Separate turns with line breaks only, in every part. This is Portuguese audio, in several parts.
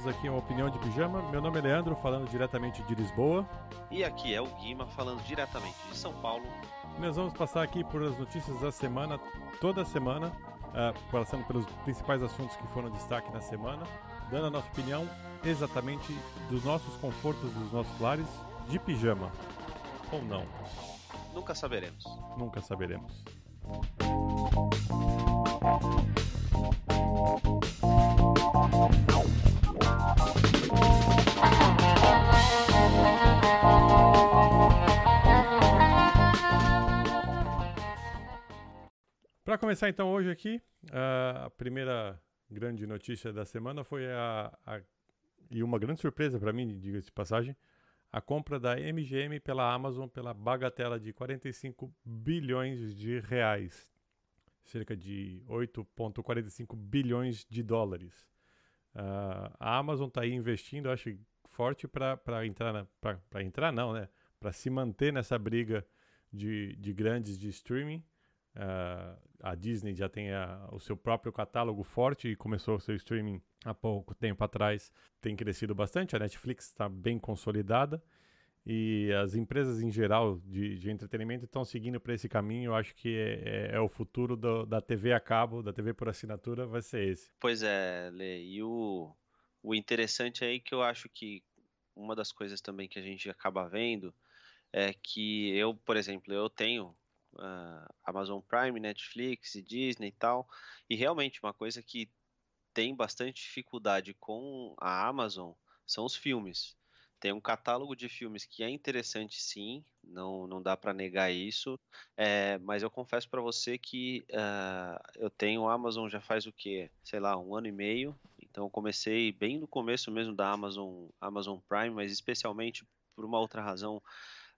todos aqui ao Opinião de Pijama. Meu nome é Leandro, falando diretamente de Lisboa.
E aqui é o Guima, falando diretamente de São Paulo.
Nós vamos passar aqui por as notícias da semana, toda semana, uh, passando pelos principais assuntos que foram destaque na semana, dando a nossa opinião exatamente dos nossos confortos, dos nossos lares, de pijama. Ou não.
Nunca saberemos.
Nunca saberemos. Para começar então hoje aqui, a primeira grande notícia da semana foi a, a e uma grande surpresa para mim, diga-se de passagem, a compra da MGM pela Amazon pela bagatela de 45 bilhões de reais, cerca de 8,45 bilhões de dólares. Uh, a Amazon está aí investindo, acho forte para entrar, para entrar não, né? Para se manter nessa briga de, de grandes de streaming. Uh, a Disney já tem a, o seu próprio catálogo forte e começou o seu streaming há pouco tempo atrás. Tem crescido bastante, a Netflix está bem consolidada e as empresas em geral de, de entretenimento estão seguindo para esse caminho. Eu acho que é, é, é o futuro do, da TV a cabo, da TV por assinatura, vai ser esse.
Pois é, Lê. E o, o interessante aí que eu acho que uma das coisas também que a gente acaba vendo é que eu, por exemplo, eu tenho uh, Amazon Prime, Netflix Disney e tal. E realmente uma coisa que tem bastante dificuldade com a Amazon são os filmes. Tem um catálogo de filmes que é interessante, sim, não, não dá para negar isso. É, mas eu confesso para você que uh, eu tenho Amazon já faz o quê? Sei lá, um ano e meio. Então eu comecei bem no começo mesmo da Amazon, Amazon Prime, mas especialmente por uma outra razão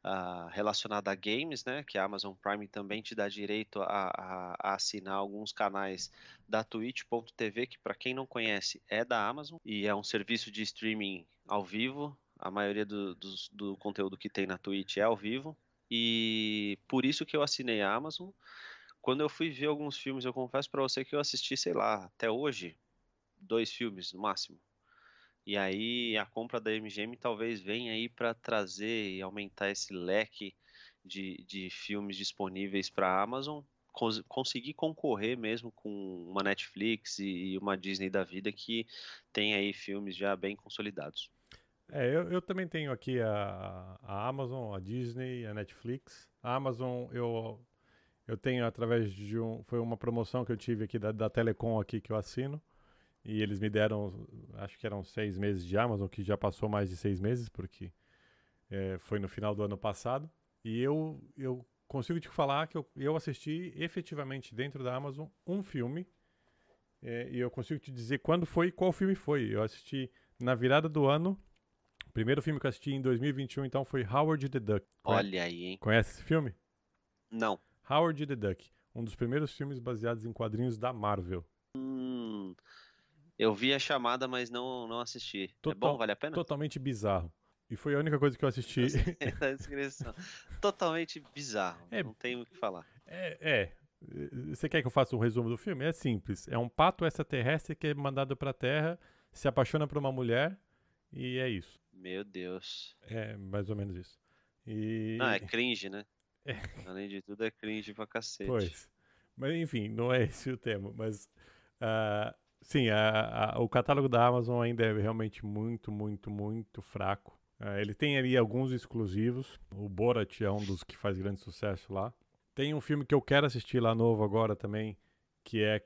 uh, relacionada a games, né? Que a Amazon Prime também te dá direito a, a, a assinar alguns canais da Twitch.tv, que para quem não conhece é da Amazon e é um serviço de streaming ao vivo. A maioria do, do, do conteúdo que tem na Twitch é ao vivo. E por isso que eu assinei a Amazon. Quando eu fui ver alguns filmes, eu confesso para você que eu assisti, sei lá, até hoje, dois filmes no máximo. E aí a compra da MGM talvez venha aí para trazer e aumentar esse leque de, de filmes disponíveis para a Amazon, cons conseguir concorrer mesmo com uma Netflix e uma Disney da vida que tem aí filmes já bem consolidados.
É, eu, eu também tenho aqui a, a Amazon, a Disney, a Netflix. A Amazon eu, eu tenho através de um. Foi uma promoção que eu tive aqui da, da Telecom aqui que eu assino. E eles me deram, acho que eram seis meses de Amazon, que já passou mais de seis meses, porque é, foi no final do ano passado. E eu, eu consigo te falar que eu, eu assisti efetivamente dentro da Amazon um filme. É, e eu consigo te dizer quando foi e qual filme foi. Eu assisti na virada do ano. O primeiro filme que eu assisti em 2021, então, foi Howard the Duck.
Olha aí, hein?
Conhece esse filme?
Não.
Howard the Duck. Um dos primeiros filmes baseados em quadrinhos da Marvel.
Hum. Eu vi a chamada, mas não, não assisti. Total, é bom? Vale a pena?
Totalmente bizarro. E foi a única coisa que eu assisti.
da descrição. Totalmente bizarro. É, não tenho o que falar.
É, é. Você quer que eu faça um resumo do filme? É simples. É um pato extraterrestre que é mandado pra Terra, se apaixona por uma mulher e é isso.
Meu Deus.
É mais ou menos isso. E...
Não, é cringe, né? É. Além de tudo, é cringe pra cacete.
Pois. Mas enfim, não é esse o tema. Mas uh, Sim, a, a, o catálogo da Amazon ainda é realmente muito, muito, muito fraco. Uh, ele tem ali alguns exclusivos. O Borat é um dos que faz grande sucesso lá. Tem um filme que eu quero assistir lá novo agora também, que é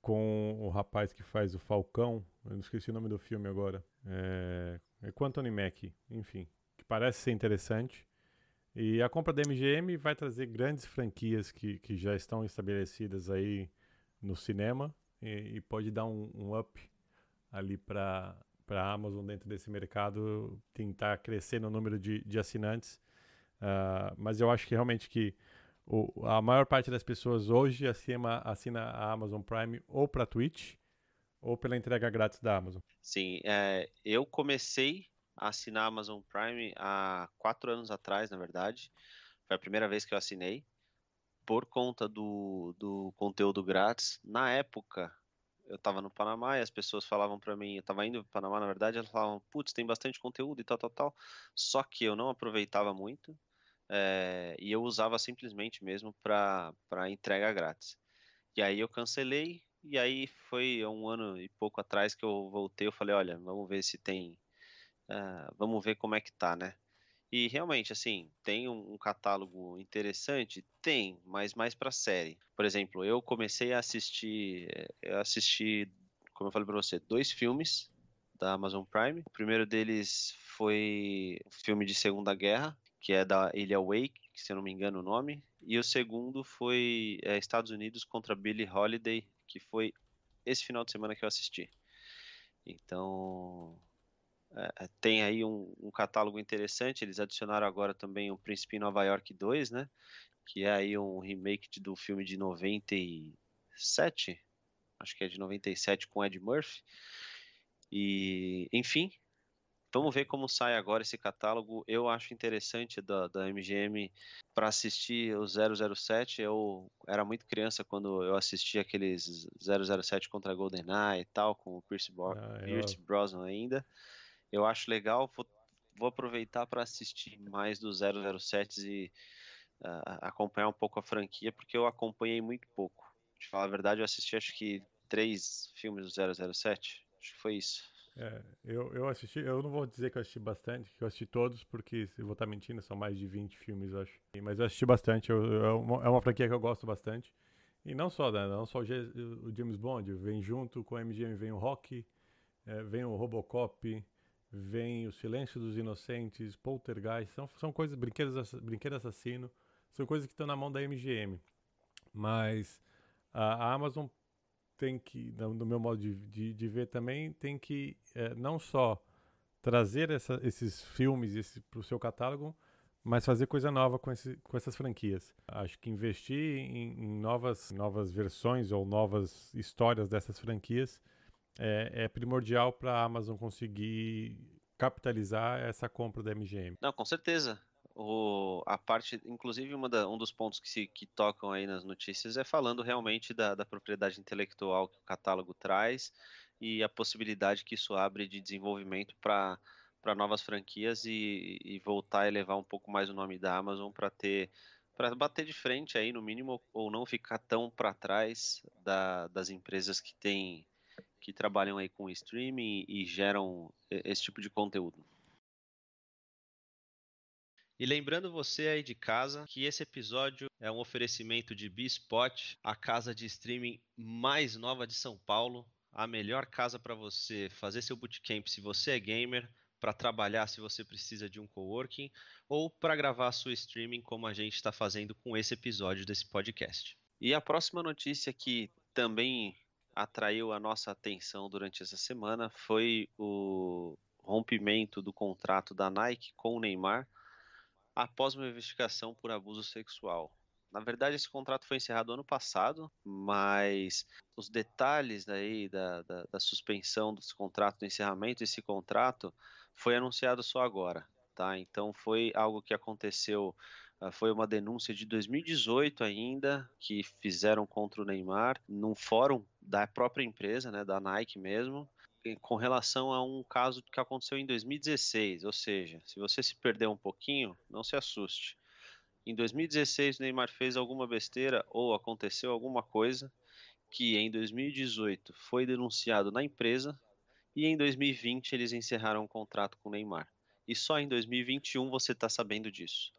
com o rapaz que faz o Falcão. Eu não esqueci o nome do filme agora. É, é com Anthony Mack, enfim. Que parece ser interessante. E a compra da MGM vai trazer grandes franquias que, que já estão estabelecidas aí no cinema e, e pode dar um, um up ali para a Amazon dentro desse mercado, tentar crescer no número de, de assinantes. Uh, mas eu acho que realmente que o, a maior parte das pessoas hoje acima, assina a Amazon Prime ou para Twitch ou pela entrega grátis da Amazon.
Sim, é, eu comecei a assinar a Amazon Prime há quatro anos atrás, na verdade. Foi a primeira vez que eu assinei por conta do, do conteúdo grátis. Na época, eu tava no Panamá e as pessoas falavam para mim, eu tava indo para Panamá, na verdade, elas falavam, putz, tem bastante conteúdo e tal, tal, tal. Só que eu não aproveitava muito é, e eu usava simplesmente mesmo para entrega grátis. E aí eu cancelei e aí foi um ano e pouco atrás que eu voltei, eu falei, olha, vamos ver se tem, uh, vamos ver como é que tá, né? E realmente, assim, tem um, um catálogo interessante? Tem, mas mais para série. Por exemplo, eu comecei a assistir, eh, eu assisti, como eu falei para você, dois filmes da Amazon Prime. O primeiro deles foi o filme de Segunda Guerra, que é da Ilha Wake, se eu não me engano o nome. E o segundo foi é, Estados Unidos contra Billie Holiday, que foi esse final de semana que eu assisti. Então, é, é, tem aí um, um, catálogo interessante. Eles adicionaram agora também o Príncipe em Nova York 2, né? Que é aí um remake do filme de 97, acho que é de 97 com Ed Murphy. E, enfim, vamos ver como sai agora esse catálogo. Eu acho interessante da, da MGM para assistir o 007. Eu era muito criança quando eu assisti aqueles 007 contra GoldenEye e tal, com o Pierce, ah, Pierce Brosnan ainda eu acho legal. Vou, vou aproveitar para assistir mais do 007 e uh, acompanhar um pouco a franquia, porque eu acompanhei muito pouco. De falar a verdade, eu assisti acho que três filmes do 007. Acho que foi isso.
É, eu, eu assisti, eu não vou dizer que eu assisti bastante, que eu assisti todos, porque se eu vou estar mentindo, são mais de 20 filmes, eu acho. Mas eu assisti bastante, eu, eu, é, uma, é uma franquia que eu gosto bastante. E não só, né, não só o, o James Bond, vem junto com a MGM, vem o Rock, é, vem o Robocop, vem O Silêncio dos Inocentes, Poltergeist, são, são coisas, brinquedos, brinquedo assassino, são coisas que estão na mão da MGM. Mas a, a Amazon tem que, no meu modo de, de, de ver também, tem que é, não só trazer essa, esses filmes para o seu catálogo, mas fazer coisa nova com, esse, com essas franquias. Acho que investir em, em novas, novas versões ou novas histórias dessas franquias é, é primordial para a Amazon conseguir capitalizar essa compra da MGM.
Não, com certeza. O, a parte, inclusive da, um dos pontos que, se, que tocam aí nas notícias é falando realmente da, da propriedade intelectual que o catálogo traz e a possibilidade que isso abre de desenvolvimento para para novas franquias e, e, voltar a elevar um pouco mais o nome da Amazon para ter para bater de frente aí no mínimo ou não ficar tão para trás da, das empresas que têm que trabalham aí com streaming e geram esse tipo de conteúdo. E lembrando você aí de casa que esse episódio é um oferecimento de B-Spot, a casa de streaming mais nova de São Paulo, a melhor casa para você fazer seu bootcamp se você é gamer, para trabalhar se você precisa de um coworking ou para gravar sua streaming como a gente está fazendo com esse episódio desse podcast. E a próxima notícia que também atraiu a nossa atenção durante essa semana foi o rompimento do contrato da Nike com o Neymar após uma investigação por abuso sexual. Na verdade, esse contrato foi encerrado ano passado, mas os detalhes aí da, da, da suspensão desse contrato, do encerramento desse contrato, foi anunciado só agora. Tá? Então foi algo que aconteceu foi uma denúncia de 2018 ainda que fizeram contra o Neymar num fórum da própria empresa, né, da Nike mesmo, com relação a um caso que aconteceu em 2016. Ou seja, se você se perder um pouquinho, não se assuste. Em 2016 o Neymar fez alguma besteira ou aconteceu alguma coisa que em 2018 foi denunciado na empresa e em 2020 eles encerraram um contrato com o Neymar. E só em 2021 você está sabendo disso.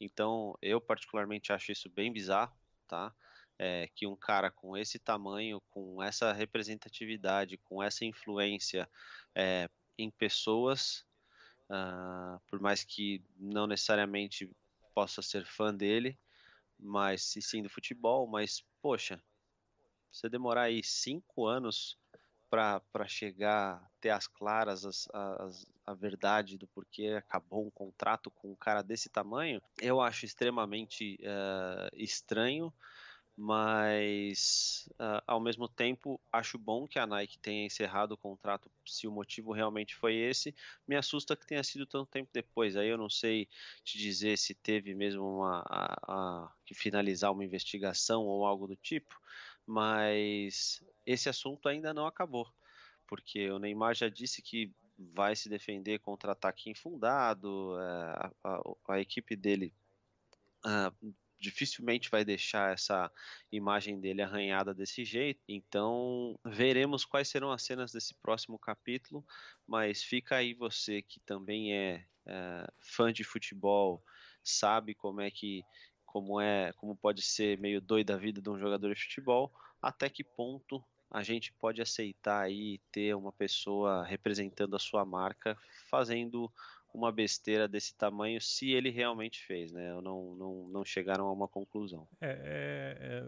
Então, eu particularmente acho isso bem bizarro, tá? É, que um cara com esse tamanho, com essa representatividade, com essa influência é, em pessoas, uh, por mais que não necessariamente possa ser fã dele, mas sim do futebol, mas poxa, você demorar aí cinco anos para chegar, ter as claras, as, as, a verdade do porquê acabou um contrato com um cara desse tamanho, eu acho extremamente uh, estranho, mas uh, ao mesmo tempo acho bom que a Nike tenha encerrado o contrato se o motivo realmente foi esse. Me assusta que tenha sido tanto tempo depois. Aí eu não sei te dizer se teve mesmo uma, a, a, que finalizar uma investigação ou algo do tipo mas esse assunto ainda não acabou, porque o Neymar já disse que vai se defender contra ataque infundado, é, a, a, a equipe dele uh, dificilmente vai deixar essa imagem dele arranhada desse jeito. Então, veremos quais serão as cenas desse próximo capítulo, mas fica aí você que também é, é fã de futebol, sabe como é que como é, como pode ser meio doida a vida de um jogador de futebol, até que ponto a gente pode aceitar aí ter uma pessoa representando a sua marca fazendo uma besteira desse tamanho se ele realmente fez, né? Não, não, não chegaram a uma conclusão.
É,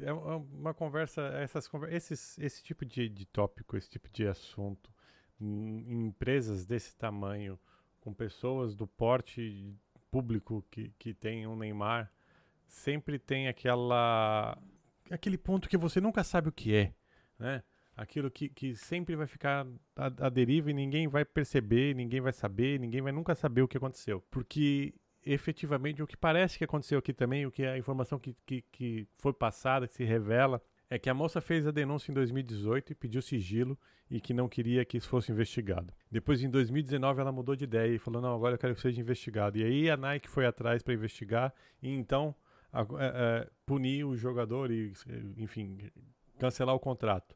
é, é, é uma conversa, essas, esses, esse tipo de, de tópico, esse tipo de assunto, em empresas desse tamanho, com pessoas do porte público que, que tem um Neymar, sempre tem aquela aquele ponto que você nunca sabe o que é, né? aquilo que, que sempre vai ficar à, à deriva e ninguém vai perceber, ninguém vai saber, ninguém vai nunca saber o que aconteceu. Porque efetivamente o que parece que aconteceu aqui também, o que a informação que, que, que foi passada, que se revela, é que a moça fez a denúncia em 2018 e pediu sigilo e que não queria que isso fosse investigado. Depois, em 2019, ela mudou de ideia e falou: não, agora eu quero que seja investigado. E aí a Nike foi atrás para investigar e então a, a, a, é, punir o jogador e, enfim, cancelar o contrato.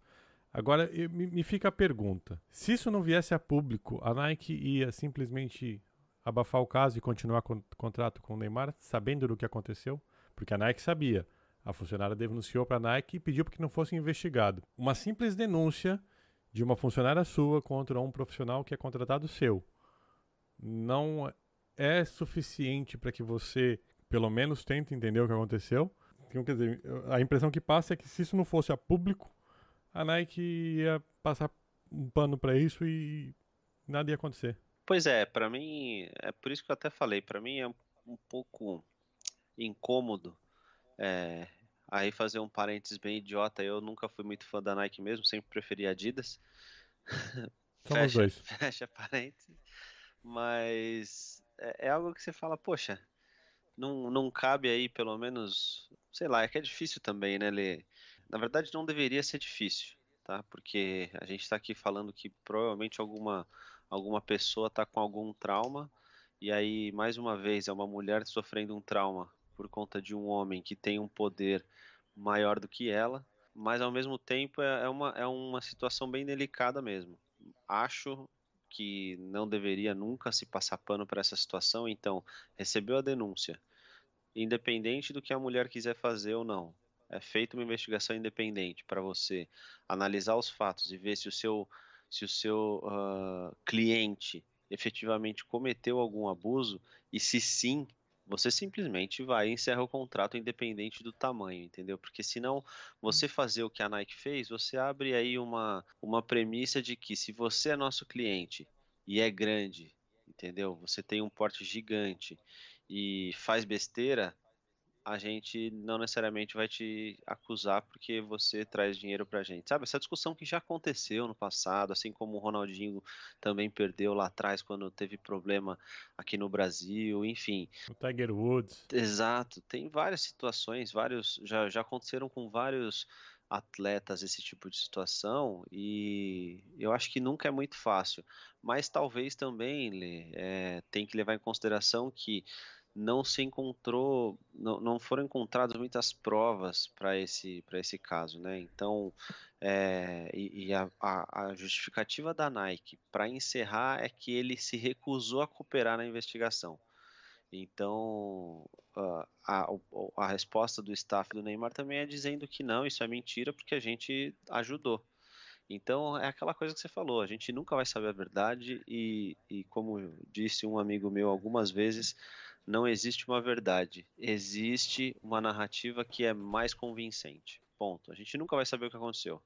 Agora, me, me fica a pergunta: se isso não viesse a público, a Nike ia simplesmente abafar o caso e continuar com o contrato com o Neymar, sabendo do que aconteceu? Porque a Nike sabia. A funcionária denunciou para a Nike e pediu para que não fosse investigado. Uma simples denúncia de uma funcionária sua contra um profissional que é contratado seu não é suficiente para que você, pelo menos, tente entender o que aconteceu. Então, quer dizer, a impressão que passa é que se isso não fosse a público, a Nike ia passar um pano para isso e nada ia acontecer.
Pois é, para mim, é por isso que eu até falei, para mim é um pouco incômodo. É, aí fazer um parênteses bem idiota, eu nunca fui muito fã da Nike mesmo, sempre preferi Adidas.
Fecha, dois.
Fecha parênteses. Mas é, é, algo que você fala, poxa, não, não cabe aí pelo menos, sei lá, é que é difícil também, né, ler na verdade, não deveria ser difícil, tá? Porque a gente está aqui falando que provavelmente alguma, alguma pessoa está com algum trauma, e aí, mais uma vez, é uma mulher sofrendo um trauma por conta de um homem que tem um poder maior do que ela, mas ao mesmo tempo é, é uma, é uma situação bem delicada mesmo. Acho que não deveria nunca se passar pano para essa situação, então recebeu a denúncia, independente do que a mulher quiser fazer ou não, é feita uma investigação independente para você analisar os fatos e ver se o seu, se o seu uh, cliente efetivamente cometeu algum abuso e se sim, você simplesmente vai e encerra o contrato independente do tamanho, entendeu? Porque senão você hum. fazer o que a Nike fez, você abre aí uma, uma premissa de que se você é nosso cliente e é grande, entendeu? Você tem um porte gigante e faz besteira, a gente não necessariamente vai te acusar porque você traz dinheiro pra gente. Sabe, essa discussão que já aconteceu no passado, assim como o Ronaldinho também perdeu lá atrás quando teve problema aqui no Brasil, enfim.
O Tiger Woods.
Exato, tem várias situações, vários já, já aconteceram com vários atletas esse tipo de situação e eu acho que nunca é muito fácil, mas talvez também Lê, é, tem que levar em consideração que não se encontrou, não, não foram encontradas muitas provas para esse, esse caso, né? Então, é, e, e a, a, justificativa da Nike para encerrar é que ele se recusou a cooperar na investigação. Então, a, a resposta do staff do Neymar também é dizendo que não, isso é mentira porque a gente ajudou. Então é aquela coisa que você falou, a gente nunca vai saber a verdade e, e como disse um amigo meu algumas vezes, não existe uma verdade, existe uma narrativa que é mais convincente. Ponto. A gente nunca vai saber o que aconteceu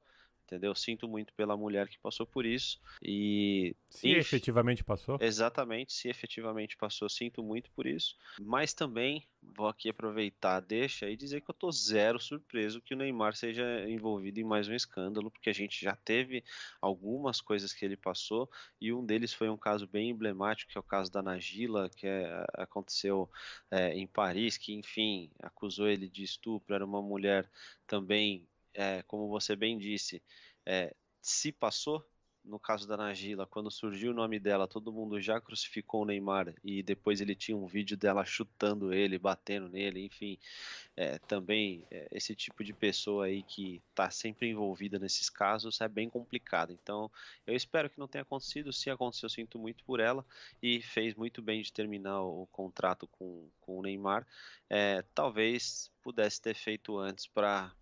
entendeu? Sinto muito pela mulher que passou por isso e
se enfim, efetivamente passou.
Exatamente, se efetivamente passou, sinto muito por isso. Mas também vou aqui aproveitar, deixa e dizer que eu tô zero surpreso que o Neymar seja envolvido em mais um escândalo, porque a gente já teve algumas coisas que ele passou e um deles foi um caso bem emblemático, que é o caso da Nagila, que é, aconteceu é, em Paris, que enfim acusou ele de estupro, era uma mulher também é, como você bem disse, é, se passou, no caso da Nagila, quando surgiu o nome dela, todo mundo já crucificou o Neymar e depois ele tinha um vídeo dela chutando ele, batendo nele, enfim. É, também esse tipo de pessoa aí que está sempre envolvida nesses casos é bem complicado. Então eu espero que não tenha acontecido. Se aconteceu, eu sinto muito por ela e fez muito bem de terminar o contrato com, com o Neymar. Talvez pudesse ter feito antes para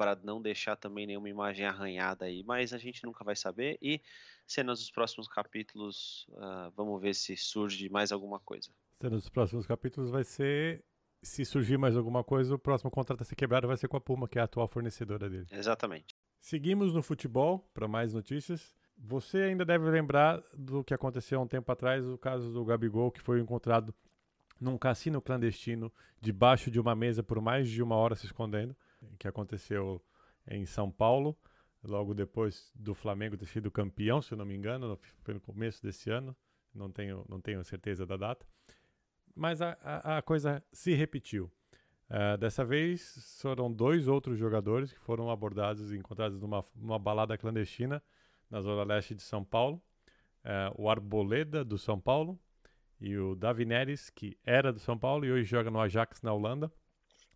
para não deixar também nenhuma imagem arranhada aí, mas a gente nunca vai saber e cenas dos próximos capítulos, uh, vamos ver se surge mais alguma coisa.
Cenas dos próximos capítulos vai ser se surgir mais alguma coisa, o próximo contrato a ser quebrado vai ser com a Puma, que é a atual fornecedora dele.
Exatamente.
Seguimos no futebol para mais notícias. Você ainda deve lembrar do que aconteceu há um tempo atrás, o caso do Gabigol, que foi encontrado num cassino clandestino, debaixo de uma mesa por mais de uma hora se escondendo que aconteceu em São Paulo, logo depois do Flamengo ter sido campeão, se não me engano, foi no começo desse ano, não tenho, não tenho certeza da data. Mas a, a, a coisa se repetiu. Uh, dessa vez foram dois outros jogadores que foram abordados e encontrados numa, numa balada clandestina na zona leste de São Paulo. Uh, o Arboleda, do São Paulo, e o Davi Neres, que era do São Paulo e hoje joga no Ajax na Holanda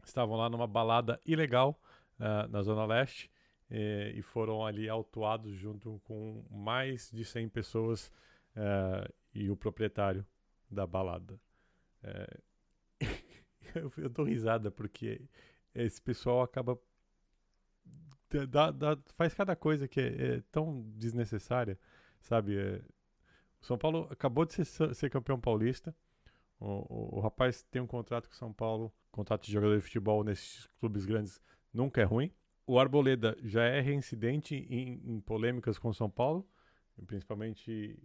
estavam lá numa balada ilegal uh, na Zona Leste e, e, foram ali autuados junto com mais de 100 pessoas uh, e o proprietário da balada. Uh, eu, eu dou risada porque esse pessoal acaba. Dá, dá, faz cada coisa que é, é tão desnecessária, sabe? É, o São Paulo acabou de ser, ser campeão paulista. O, o, o, rapaz tem um contrato com São Paulo contrato de jogador de futebol nesses clubes grandes nunca é ruim. O Arboleda já é reincidente em, em polêmicas com São Paulo, principalmente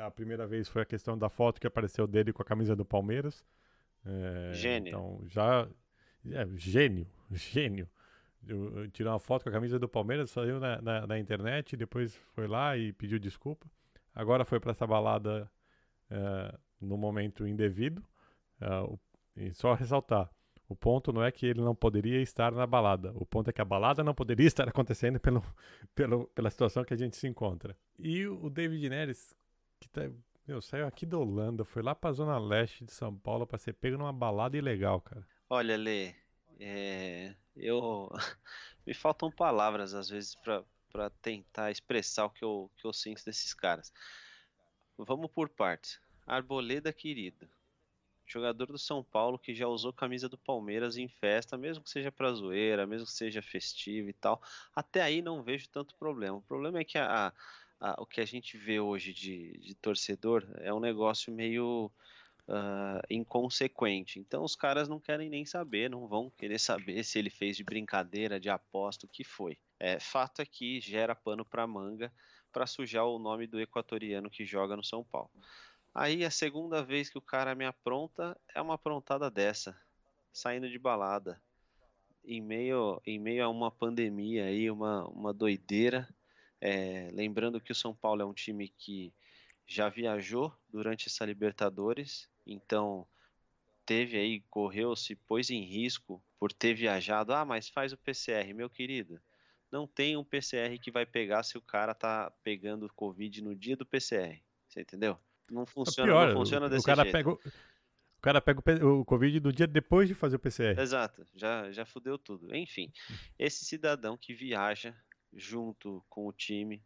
a primeira vez foi a questão da foto que apareceu dele com a camisa do Palmeiras.
É, gênio.
Então já é, gênio, gênio. Tirou uma foto com a camisa do Palmeiras, saiu na, na, na, internet, depois foi lá e pediu desculpa. Agora foi para essa balada é, no momento indevido. O e só ressaltar, o ponto não é que ele não poderia estar na balada. O ponto é que a balada não poderia estar acontecendo pelo, pelo, pela situação que a gente se encontra. E o David Neres, que tá, meu, saiu aqui da Holanda, foi lá pra zona leste de São Paulo para ser pego numa balada ilegal, cara.
Olha, Lê, é, eu me faltam palavras às vezes para tentar expressar o que eu, que eu sinto desses caras. Vamos por partes. Arboleda querida jogador do São Paulo que já usou camisa do Palmeiras em festa, mesmo que seja pra zoeira, mesmo que seja festivo e tal. Até aí não vejo tanto problema. O problema é que a, a, o que a gente vê hoje de, de torcedor é um negócio meio uh, inconsequente. Então os caras não querem nem saber, não vão querer saber se ele fez de brincadeira, de aposta, o que foi. É, fato é que gera pano para manga para sujar o nome do equatoriano que joga no São Paulo. Aí a segunda vez que o cara me apronta é uma aprontada dessa, saindo de balada, em meio, em meio a uma pandemia aí, uma, uma doideira. É, lembrando que o São Paulo é um time que já viajou durante essa Libertadores, então teve aí, correu, se pôs em risco por ter viajado. Ah, mas faz o PCR, meu querido. Não tem um PCR que vai pegar se o cara tá pegando Covid no dia do PCR. Você entendeu? Não funciona, pior, não funciona o, desse
o cara
jeito.
Pega, o, o cara pega o, o Covid do dia depois de fazer o PCR.
Exato, já, já fudeu tudo. Enfim, esse cidadão que viaja junto com o time,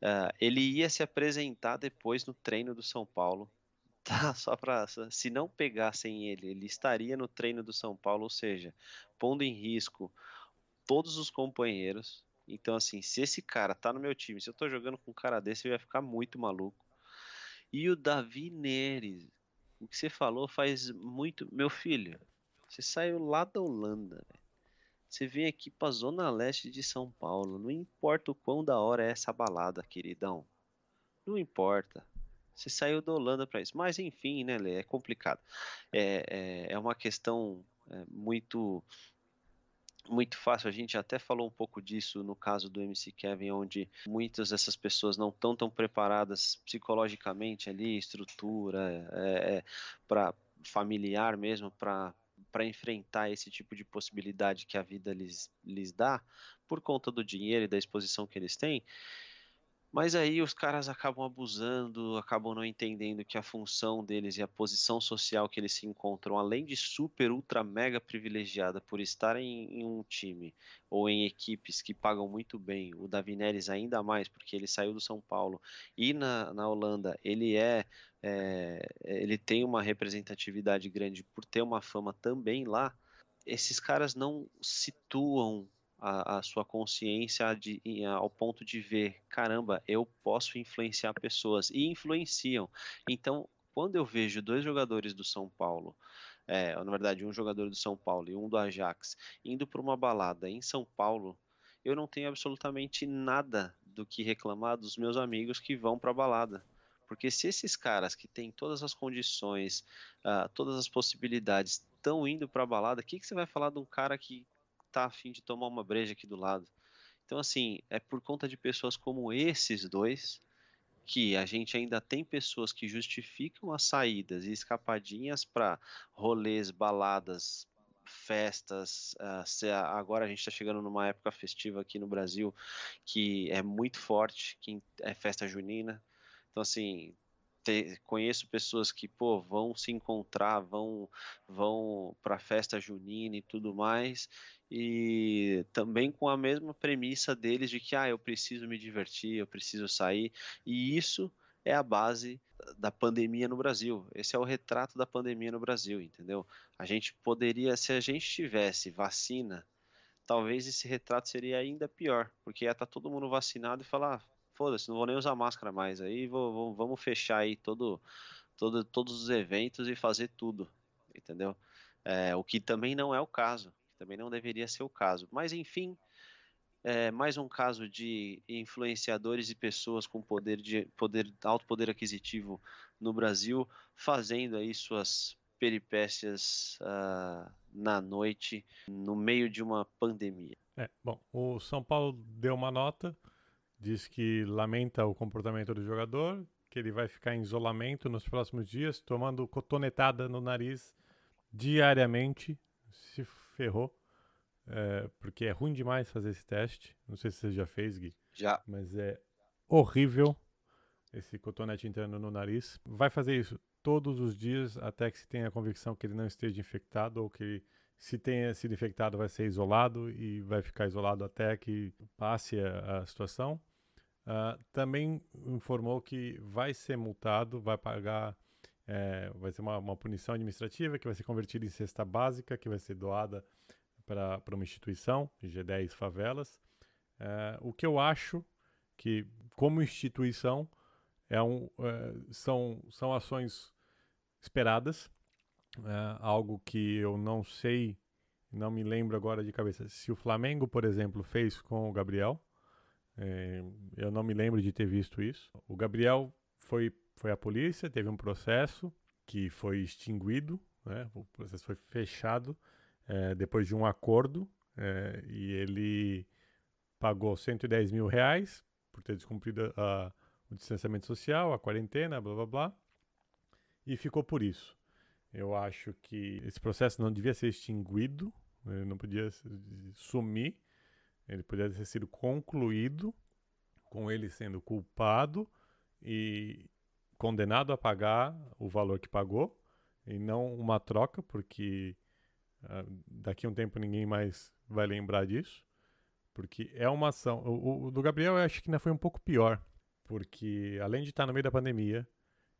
uh, ele ia se apresentar depois no treino do São Paulo. Tá, só para se não pegassem ele, ele estaria no treino do São Paulo, ou seja, pondo em risco todos os companheiros. Então, assim, se esse cara tá no meu time, se eu tô jogando com um cara desse, eu ia ficar muito maluco. E o Davi Neres, o que você falou faz muito. Meu filho, você saiu lá da Holanda. Você vem aqui pra Zona Leste de São Paulo. Não importa o quão da hora é essa balada, queridão. Não importa. Você saiu da Holanda para isso. Mas enfim, né, Lê? É complicado. É, é, é uma questão é, muito muito fácil. A gente até falou um pouco disso no caso do MC Kevin, onde muitas dessas pessoas não estão tão preparadas psicologicamente ali, estrutura, é, é, para familiar mesmo, para para enfrentar esse tipo de possibilidade que a vida lhes, lhes dá, por conta do dinheiro e da exposição que eles têm. Mas aí os caras acabam abusando, acabam não entendendo que a função deles e a posição social que eles se encontram, além de super, ultra, mega privilegiada por estarem em um time ou em equipes que pagam muito bem, o Davi Neres ainda mais, porque ele saiu do São Paulo, e na, na Holanda ele é, é ele tem uma representatividade grande por ter uma fama também lá, esses caras não situam a, a sua consciência de, ao ponto de ver, caramba, eu posso influenciar pessoas e influenciam. Então, quando eu vejo dois jogadores do São Paulo, é, na verdade, um jogador do São Paulo e um do Ajax, indo para uma balada em São Paulo, eu não tenho absolutamente nada do que reclamar dos meus amigos que vão para a balada. Porque se esses caras que têm todas as condições, uh, todas as possibilidades, estão indo para a balada, o que, que você vai falar de um cara que tá afim de tomar uma breja aqui do lado. Então, assim, é por conta de pessoas como esses dois que a gente ainda tem pessoas que justificam as saídas e escapadinhas para rolês, baladas, festas. Uh, agora a gente está chegando numa época festiva aqui no Brasil que é muito forte, que é festa junina. Então, assim, te, conheço pessoas que pô, vão se encontrar, vão vão para festa junina e tudo mais, e também com a mesma premissa deles de que ah, eu preciso me divertir, eu preciso sair, e isso é a base da pandemia no Brasil. Esse é o retrato da pandemia no Brasil, entendeu? A gente poderia, se a gente tivesse vacina, talvez esse retrato seria ainda pior, porque ia estar tá todo mundo vacinado e falar, ah, foda-se, não vou nem usar máscara mais. Aí vou, vou, vamos fechar aí todo, todo, todos os eventos e fazer tudo, entendeu? É, o que também não é o caso, também não deveria ser o caso. Mas enfim, é mais um caso de influenciadores e pessoas com poder de poder alto poder aquisitivo no Brasil fazendo aí suas peripécias uh, na noite no meio de uma pandemia.
É, bom, o São Paulo deu uma nota diz que lamenta o comportamento do jogador, que ele vai ficar em isolamento nos próximos dias, tomando cotonetada no nariz diariamente. Se ferrou. É, porque é ruim demais fazer esse teste. Não sei se você já fez, Gui.
Já.
Mas é horrível esse cotonete entrando no nariz. Vai fazer isso todos os dias até que se tenha a convicção que ele não esteja infectado ou que ele se tenha sido infectado vai ser isolado e vai ficar isolado até que passe a, a situação. Uh, também informou que vai ser multado, vai pagar, é, vai ser uma, uma, punição administrativa que vai ser convertida em cesta básica, que vai ser doada para uma instituição, G10 Favelas. Uh, o que eu acho que, como instituição, é um, uh, são, são ações esperadas, algo que eu não sei, não me lembro agora de cabeça. Se o Flamengo, por exemplo, fez com o Gabriel, é, eu não me lembro de ter visto isso. O Gabriel foi, foi à polícia, teve um processo que foi extinguido, né? o processo foi fechado é, depois de um acordo é, e ele pagou 110 mil reais por ter descumprido a, o distanciamento social, a quarentena, blá blá blá, e ficou por isso. Eu acho que esse processo não devia ser extinguido, não podia sumir, ele poderia ter sido concluído com ele sendo culpado e condenado a pagar o valor que pagou e não uma troca, porque uh, daqui a um tempo ninguém mais vai lembrar disso, porque é uma ação. O, o, do Gabriel eu acho que ainda foi um pouco pior, porque além de estar no meio da pandemia,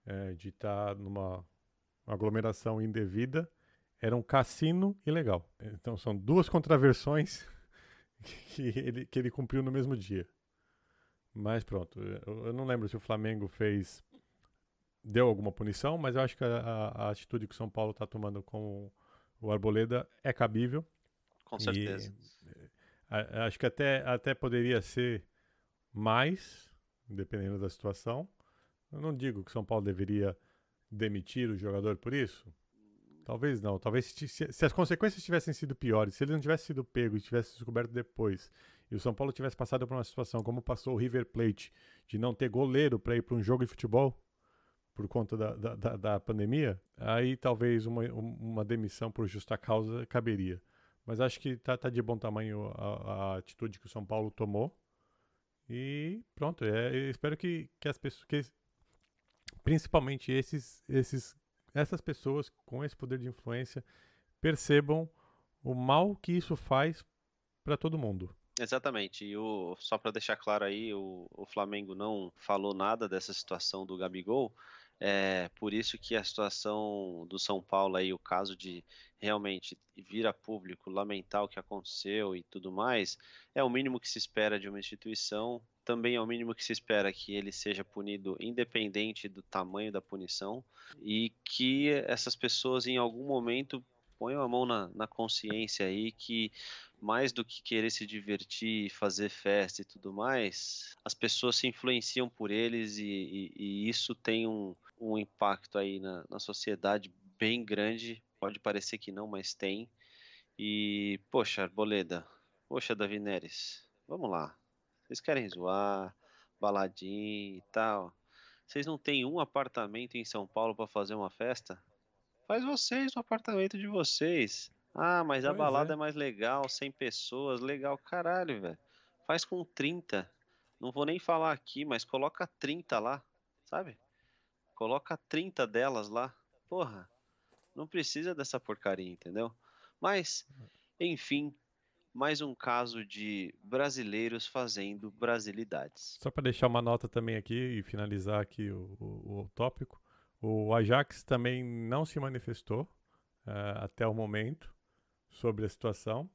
é, de estar numa aglomeração indevida, era um cassino ilegal. Então são duas contraversões que ele, que ele cumpriu no mesmo dia. Mas pronto, eu, eu não lembro se o Flamengo fez. deu alguma punição, mas eu acho que a, a, a atitude que o São Paulo está tomando com o Arboleda é cabível.
Com certeza.
E, a, acho que até, até poderia ser mais, dependendo da situação. Eu não digo que o São Paulo deveria demitir o jogador por isso. Talvez não. Talvez se, se, as consequências tivessem sido piores, se ele não tivesse sido pego e tivesse descoberto depois, e o São Paulo tivesse passado por uma situação como passou o River Plate, de não ter goleiro para ir para um jogo de futebol, por conta da, da, da, da pandemia, aí talvez uma, uma demissão por justa causa caberia. Mas acho que tá, tá de bom tamanho a, a atitude que o São Paulo tomou. E pronto, é, espero que, que as pessoas, que, principalmente esses, esses, essas pessoas com esse poder de influência, percebam o mal que isso faz para todo mundo.
Exatamente. E o, só para deixar claro aí, o, o Flamengo não falou nada dessa situação do Gabigol. É por isso que a situação do São Paulo aí, o caso de realmente vir a público lamentar o que aconteceu e tudo mais, é o mínimo que se espera de uma instituição. Também é o mínimo que se espera que ele seja punido independente do tamanho da punição e que essas pessoas em algum momento ponham a mão na, na consciência aí que mais do que querer se divertir, fazer festa e tudo mais, as pessoas se influenciam por eles e, e, e isso tem um, um impacto aí na, na sociedade bem grande. Pode parecer que não, mas tem. E, poxa, Arboleda, poxa, Davi Neres, vamos lá. Vocês querem zoar, baladinha e tal. Vocês não têm um apartamento em São Paulo para fazer uma festa? Faz vocês no apartamento de vocês. Ah, mas a balada é. é. mais legal, 100 pessoas, legal, caralho, velho. Faz com 30. Não vou nem falar aqui, mas coloca 30 lá, sabe? Coloca 30 delas lá. Porra, não precisa dessa porcaria, entendeu? Mas, enfim, mais um caso de brasileiros fazendo brasilidades.
Só para deixar uma nota também aqui e finalizar aqui o, o, o tópico, o Ajax também não se manifestou uh, até o momento sobre a situação.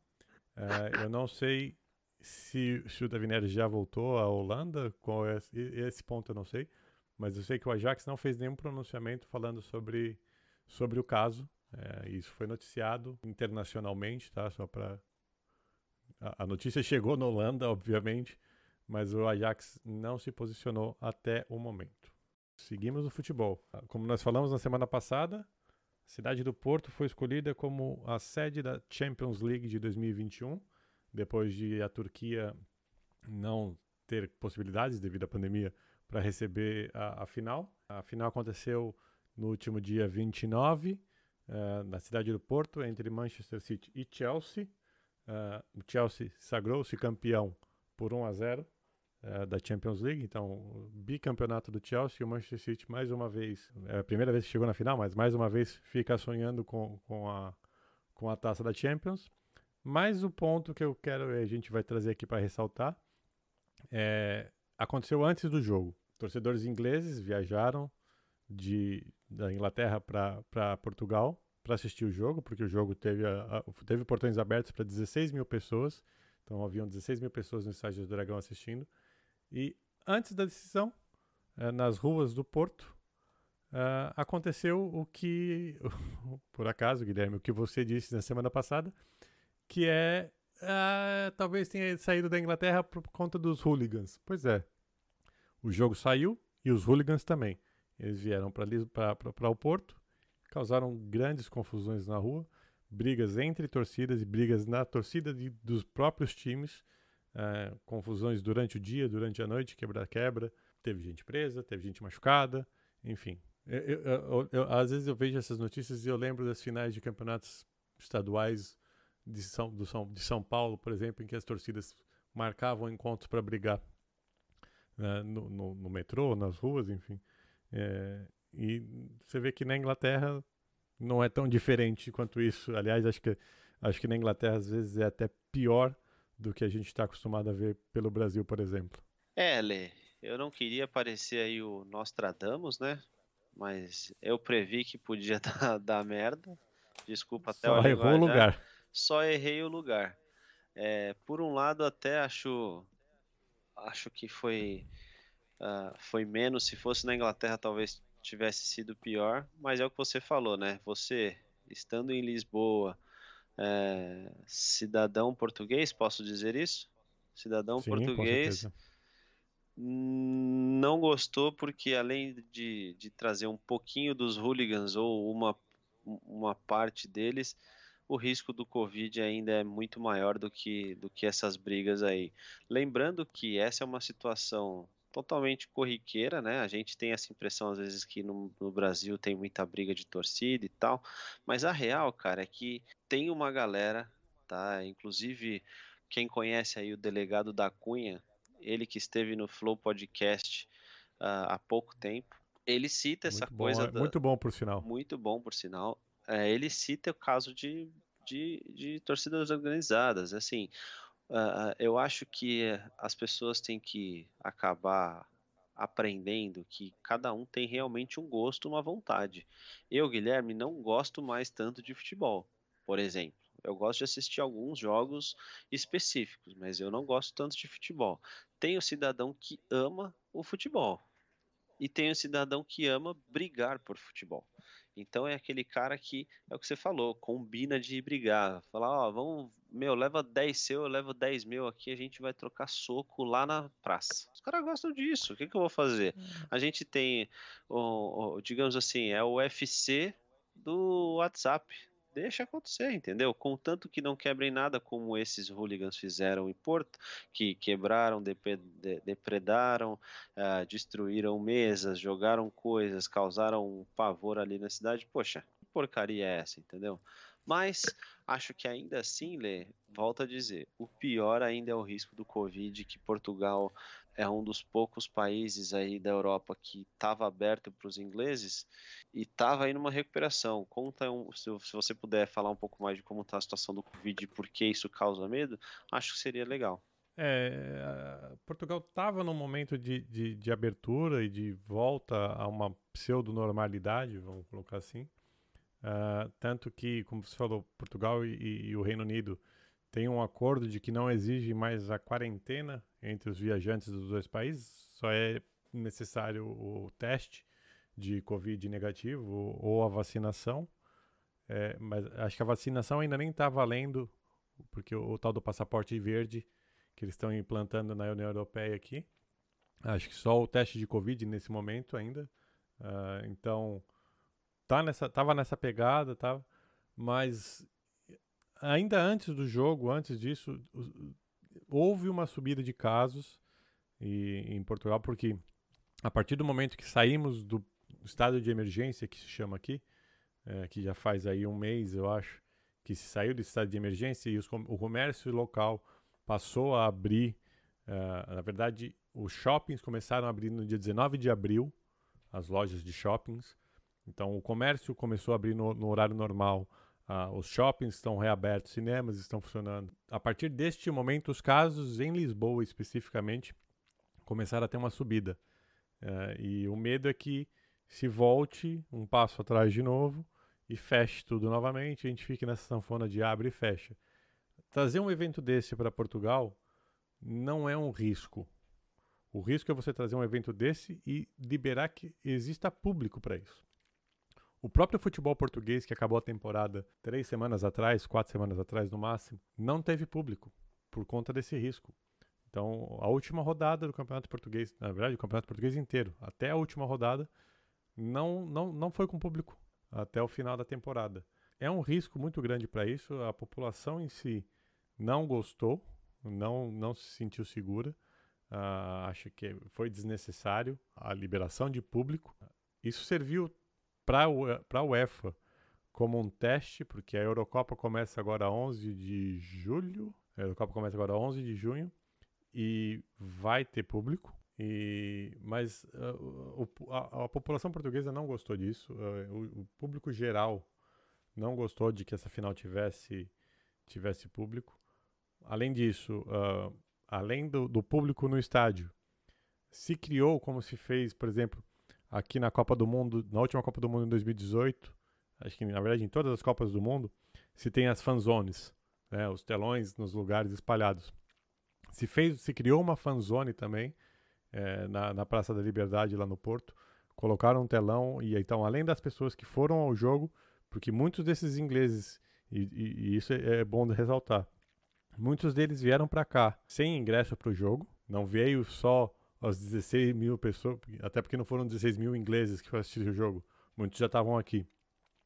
Uh, eu não sei se, se o Davi Neres já voltou à Holanda, com esse, esse ponto eu não sei, mas eu sei que o Ajax não fez nenhum pronunciamento falando sobre, sobre o caso. É, isso foi noticiado internacionalmente, tá? Só para a, a notícia chegou na Holanda, obviamente, mas o Ajax não se posicionou até o momento. Seguimos o futebol. Como nós falamos na semana passada, a cidade do Porto foi escolhida como a sede da Champions League de 2021, depois de a Turquia não ter possibilidades devido à pandemia para receber a, a, final. A final aconteceu no último dia 29, uh, eh, na cidade do Porto, entre Manchester City e Chelsea. Uh, o Chelsea sagrou-se campeão por 1 a 0 uh, da Champions League, então bicampeonato do Chelsea, o Manchester City mais uma vez, é a primeira vez que chegou na final, mas mais uma vez fica sonhando com, com, a, com a taça da Champions. Mas o ponto que eu quero, a gente vai trazer aqui para ressaltar, é, aconteceu antes do jogo. Torcedores ingleses viajaram de, da Inglaterra para Portugal para assistir o jogo, porque o jogo teve, a, a, teve portões abertos para 16 mil pessoas. Então haviam 16 mil pessoas no estádio do Dragão assistindo. E antes da decisão, eh, nas ruas do Porto, eh, aconteceu o que, por acaso, Guilherme, o que você disse na semana passada, que é eh, talvez tenha saído da Inglaterra por conta dos hooligans. Pois é, o jogo saiu e os hooligans também. Eles vieram para o Porto, causaram grandes confusões na rua, brigas entre torcidas e brigas na torcida de, dos próprios times é, confusões durante o dia, durante a noite, quebra-quebra. Teve gente presa, teve gente machucada, enfim. Eu, eu, eu, às vezes eu vejo essas notícias e eu lembro das finais de campeonatos estaduais de São, do São, de São Paulo, por exemplo, em que as torcidas marcavam encontros para brigar né, no, no, no, metrô, nas ruas, enfim. É, e você vê que na Inglaterra não é tão diferente quanto isso. Aliás, acho que, acho que na Inglaterra às vezes é até pior do que a gente está acostumado a ver pelo Brasil, por exemplo.
É, Lê, eu não queria parecer aí o Nostradamus, né? Mas eu previ que podia dar, dar merda. Desculpa até
Só errou o lugar.
Só errei o lugar. É, por um lado, até acho acho que foi uh, foi menos. Se fosse na Inglaterra, talvez tivesse sido pior. Mas é o que você falou, né? Você estando em Lisboa, é, cidadão português, posso dizer isso? Cidadão Sim, português não gostou porque além de, de trazer um pouquinho dos hooligans ou uma, uma parte deles, o risco do Covid ainda é muito maior do que, do que essas brigas aí. Lembrando que essa é uma situação totalmente corriqueira, né? A gente tem essa impressão às vezes que no, no, Brasil tem muita briga de torcida e tal, mas a real, cara, é que tem uma galera, tá? Inclusive quem conhece aí o delegado da Cunha, ele que esteve no Flow Podcast uh, há pouco tempo, ele cita essa
muito
coisa.
Bom, é da... Muito bom, por sinal.
Muito bom, por sinal. É, ele cita o caso de, de, de torcidas organizadas. Assim, eu acho que as pessoas têm que acabar aprendendo que cada um tem realmente um gosto, uma vontade. Eu, Guilherme, não gosto mais tanto de futebol, por exemplo. Eu gosto de assistir alguns jogos específicos, mas eu não gosto tanto de futebol. Tem o cidadão que ama o futebol e tem o cidadão que ama brigar por futebol. Então é aquele cara que, é o que você falou, combina de brigar. Falar, ó, vamos, meu, leva 10 seu, eu levo 10 meu aqui, a gente vai trocar soco lá na praça. Os caras gostam disso, o que, que eu vou fazer? Hum. A gente tem, o, o, digamos assim, é o UFC do WhatsApp deixa acontecer, entendeu? Contanto que não quebrem nada como esses hooligans fizeram em Porto, que quebraram, depredaram, uh, destruíram mesas, jogaram coisas, causaram um pavor ali na cidade. Poxa, que porcaria é essa, entendeu? Mas acho que ainda assim, Lê, volta a dizer, o pior ainda é o risco do Covid que Portugal é um dos poucos países aí da Europa que estava aberto para os ingleses e estava aí numa recuperação. Conta um, se, se, você puder falar um pouco mais de como está a situação do Covid e por que isso causa medo, acho que seria legal.
É, Portugal estava num momento de, de, de, abertura e de volta a uma pseudo-normalidade, vamos colocar assim. Uh, tanto que, como você falou, Portugal e, e o Reino Unido tem um acordo de que não exige mais a quarentena entre os viajantes dos dois países, só é necessário o teste de Covid negativo ou a vacinação. É, mas acho que a vacinação ainda nem está valendo, porque o, o, tal do passaporte verde que eles estão implantando na União Europeia aqui, acho que só o teste de Covid nesse momento ainda. Uh, então, tá nessa, tava nessa pegada, tá, mas ainda antes do jogo, antes disso, houve uma subida de casos e, em Portugal, porque a partir do momento que saímos do estado de emergência, que se chama aqui, é, que já faz aí um mês, eu acho, que se saiu do estado de emergência e os, o comércio local passou a abrir. Uh, na verdade, os shoppings começaram a abrir no dia 19 de abril, as lojas de shoppings. Então, o comércio começou a abrir no, no horário normal ah, os shoppings estão reabertos, cinemas estão funcionando. A partir deste momento, os casos em Lisboa especificamente começaram a ter uma subida. Uh, e o medo é que se volte um passo atrás de novo e feche tudo novamente, a gente fique nessa sanfona de abre e fecha. Trazer um evento desse para Portugal não é um risco. O risco é você trazer um evento desse e liberar que exista público para isso. O próprio futebol português, que acabou a temporada três semanas atrás, quatro semanas atrás no máximo, não teve público por conta desse risco. Então, a última rodada do Campeonato Português, na verdade, o Campeonato Português inteiro, até a última rodada, não, não, não foi com público até o final da temporada. É um risco muito grande para isso. A população em si não gostou, não, não se sentiu segura. Uh, acho que foi desnecessário a liberação de público. Isso serviu para a UEFA como um teste, porque a Eurocopa começa agora 11 de julho, a Eurocopa começa agora 11 de junho e vai ter público. E, mas uh, a, a, população portuguesa não gostou disso, uh, o, o, público geral não gostou de que essa final tivesse, tivesse público. Além disso, uh, além do, do público no estádio, se criou como se fez, por exemplo, aqui na Copa do Mundo, na última Copa do Mundo em 2018, acho que na verdade em todas as Copas do Mundo, se tem as fanzones, né, os telões nos lugares espalhados. Se fez, se criou uma fanzone também é, na, na Praça da Liberdade lá no Porto, colocaram um telão e então além das pessoas que foram ao jogo, porque muitos desses ingleses e, e, e isso é, é bom de ressaltar, muitos deles vieram para cá sem ingresso para o jogo, não veio só as 16 mil pessoas, até porque não foram 16 mil ingleses que assistiram o jogo, muitos já estavam aqui,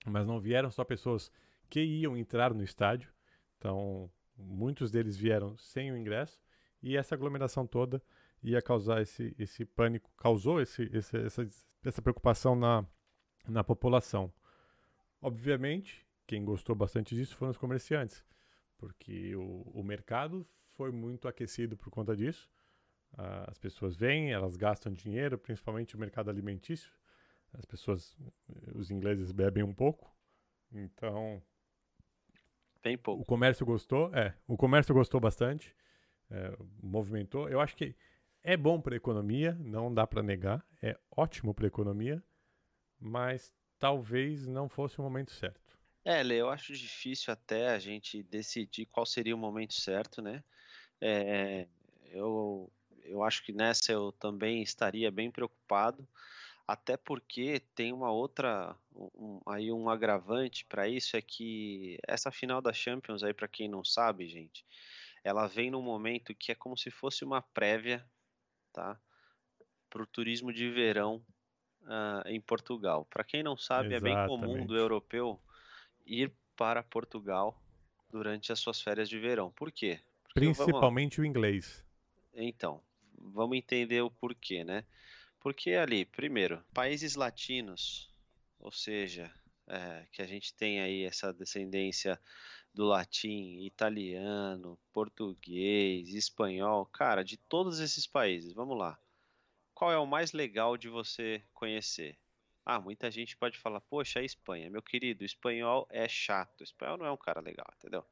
mas não vieram só pessoas que iam entrar no estádio, então muitos deles vieram sem o ingresso, e essa aglomeração toda ia causar esse, esse pânico, causou esse, esse, essa, essa preocupação na, na população. Obviamente, quem gostou bastante disso foram os comerciantes, porque o, o mercado foi muito aquecido por conta disso. Uh, as pessoas vêm, elas gastam dinheiro, principalmente o mercado alimentício. As pessoas, os ingleses bebem um pouco, então.
Bem pouco.
O comércio gostou, é. O comércio gostou bastante, é, movimentou. Eu acho que é bom para a economia, não dá para negar. É ótimo para a economia, mas talvez não fosse o momento certo.
É, Lê, eu acho difícil até a gente decidir qual seria o momento certo, né? É, eu, eu acho que nessa eu também estaria bem preocupado, até porque tem uma outra, um, aí um agravante para isso é que essa final da Champions aí para quem não sabe, gente, ela vem num momento que é como se fosse uma prévia, tá? Para o turismo de verão uh, em Portugal. Para quem não sabe, Exatamente. é bem comum do europeu ir para Portugal durante as suas férias de verão. Por quê?
Porque Principalmente vamos... o inglês.
Então, vamos entender o porquê, né? Porque ali, primeiro, países latinos, ou seja, é, que a gente tem aí essa descendência do latim, italiano, português, espanhol, cara, de todos esses países, vamos lá. Qual é o mais legal de você conhecer? Ah, muita gente pode falar, poxa, a Espanha, meu querido, o espanhol é chato, espanhol não é um cara legal, entendeu?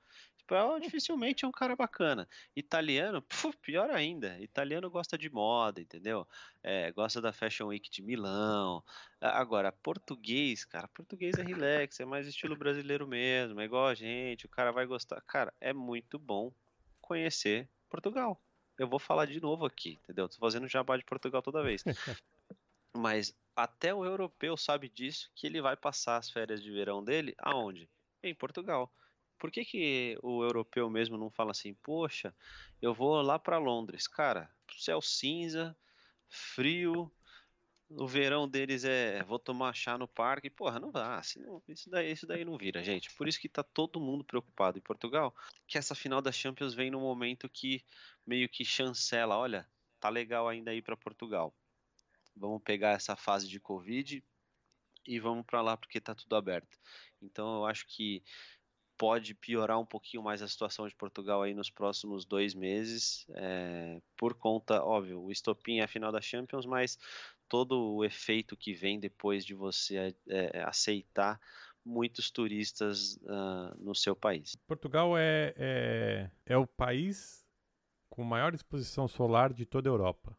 espanhol dificilmente é um cara bacana. Italiano, puf, pior ainda. Italiano gosta de moda, entendeu? É, gosta da Fashion Week de Milão. Agora, português, cara, português é relax, é mais estilo brasileiro mesmo, é igual a gente, o cara vai gostar. Cara, é muito bom conhecer Portugal. Eu vou falar de novo aqui, entendeu? Tô fazendo jabá de Portugal toda vez. Mas até o europeu sabe disso, que ele vai passar as férias de verão dele aonde? Em Portugal por que, que o europeu mesmo não fala assim, poxa, eu vou lá para Londres, cara, céu cinza, frio, o verão deles é vou tomar chá no parque, porra, não dá, assim, isso, daí, isso daí não vira, gente. Por isso que tá todo mundo preocupado em Portugal, que essa final da Champions vem no momento que meio que chancela, olha, tá legal ainda ir para Portugal. Vamos pegar essa fase de Covid e vamos para lá porque tá tudo aberto. Então eu acho que pode piorar um pouquinho mais a situação de Portugal aí nos próximos dois meses, é, por conta, óbvio, o estopim é a final da Champions, mas todo o efeito que vem depois de você é, aceitar muitos turistas uh, no seu país.
Portugal é, é, é o país com maior exposição solar de toda a Europa.